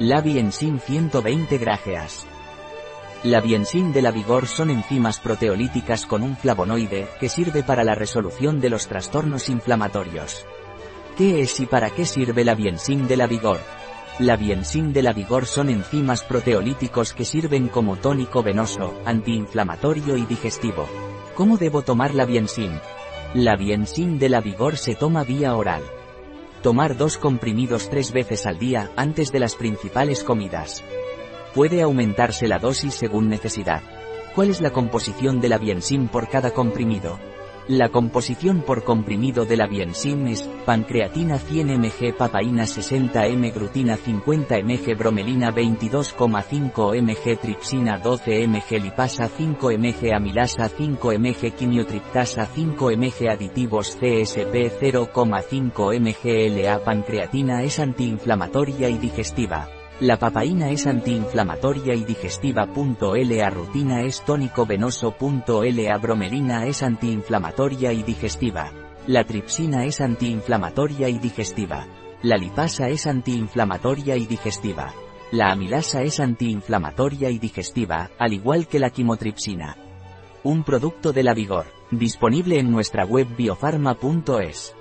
La Biensin 120 grajeas. La biensin de la vigor son enzimas proteolíticas con un flavonoide, que sirve para la resolución de los trastornos inflamatorios. ¿Qué es y para qué sirve la biensin de la vigor? La biensin de la vigor son enzimas proteolíticos que sirven como tónico venoso, antiinflamatorio y digestivo. ¿Cómo debo tomar la biensin? La biensin de la vigor se toma vía oral. Tomar dos comprimidos tres veces al día, antes de las principales comidas. Puede aumentarse la dosis según necesidad. ¿Cuál es la composición de la Biensim por cada comprimido? La composición por comprimido de la Biensim es, pancreatina 100 mg, papaína 60 m, grutina 50 mg, bromelina 22,5 mg, tripsina 12 mg, lipasa 5 mg, amilasa 5 mg, quimiotriptasa 5 mg, aditivos CSP 0,5 mg, LA pancreatina es antiinflamatoria y digestiva. La papaína es antiinflamatoria y digestiva. La rutina es tónico venoso. La bromelina es antiinflamatoria y digestiva. La tripsina es antiinflamatoria y digestiva. La lipasa es antiinflamatoria y digestiva. La amilasa es antiinflamatoria y digestiva, al igual que la quimotripsina. Un producto de la Vigor, disponible en nuestra web biofarma.es.